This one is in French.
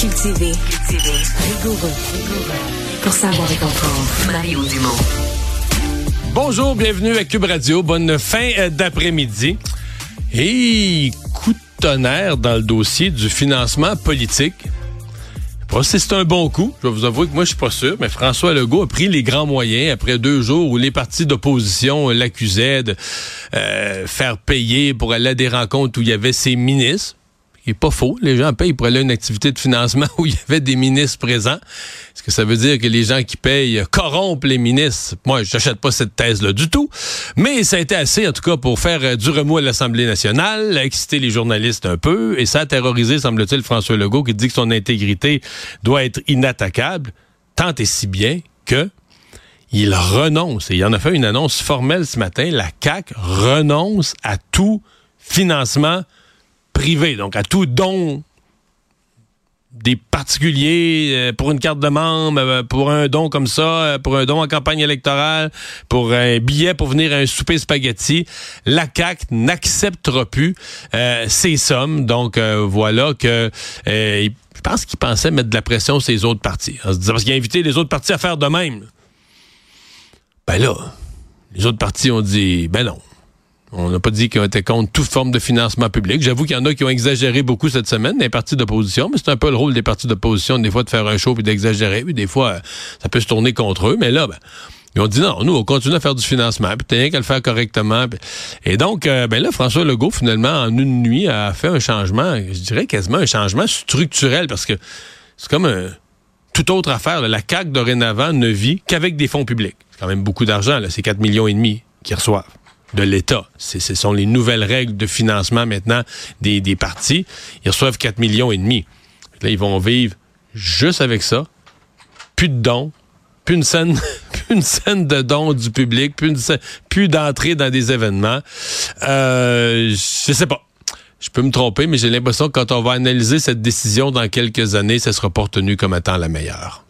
Cultivé, cultivé. Rigoureux, rigoureux. Pour savoir et comprendre. Mario Dumont. Bonjour, bienvenue à Cube Radio. Bonne fin euh, d'après-midi. Et coup de tonnerre dans le dossier du financement politique. Pas si c'est un bon coup. Je vais vous avouer que moi, je suis pas sûr, mais François Legault a pris les grands moyens après deux jours où les partis d'opposition l'accusaient de euh, faire payer pour aller à des rencontres où il y avait ses ministres qui est pas faux. Les gens payent pour aller à une activité de financement où il y avait des ministres présents. Est-ce que ça veut dire que les gens qui payent corrompent les ministres? Moi, je n'achète pas cette thèse-là du tout. Mais ça a été assez, en tout cas, pour faire euh, du remous à l'Assemblée nationale, exciter les journalistes un peu, et ça a terrorisé, semble-t-il, François Legault, qui dit que son intégrité doit être inattaquable, tant et si bien que il renonce, et il en a fait une annonce formelle ce matin, la CAQ renonce à tout financement donc à tout don des particuliers euh, pour une carte de membre, euh, pour un don comme ça, euh, pour un don en campagne électorale, pour un billet pour venir à un souper spaghetti, la CAC n'acceptera plus ces sommes. Donc voilà que je pense qu'il pensait mettre de la pression sur les autres partis. parce qu'il a invité les autres partis à faire de même. Ben là, les autres partis ont dit ben non. On n'a pas dit qu'on était contre toute forme de financement public. J'avoue qu'il y en a qui ont exagéré beaucoup cette semaine, les partis d'opposition, mais c'est un peu le rôle des partis d'opposition, des fois, de faire un show et d'exagérer. Puis des fois, ça peut se tourner contre eux. Mais là, ben, ils ont dit non, nous, on continue à faire du financement, puis t'as rien qu'à le faire correctement. Et donc, euh, ben là, François Legault, finalement, en une nuit, a fait un changement, je dirais quasiment un changement structurel, parce que c'est comme un, toute autre affaire. La CAQ, dorénavant, ne vit qu'avec des fonds publics. C'est quand même beaucoup d'argent, là. C'est 4 millions et demi qu'ils reçoivent de l'État. Ce sont les nouvelles règles de financement maintenant des, des partis. Ils reçoivent 4 millions et demi. Là, ils vont vivre juste avec ça. Plus de dons, plus une scène, plus une scène de dons du public, plus, une d'entrée dans des événements. Euh, je sais pas. Je peux me tromper, mais j'ai l'impression que quand on va analyser cette décision dans quelques années, ça sera pas retenu comme étant la meilleure.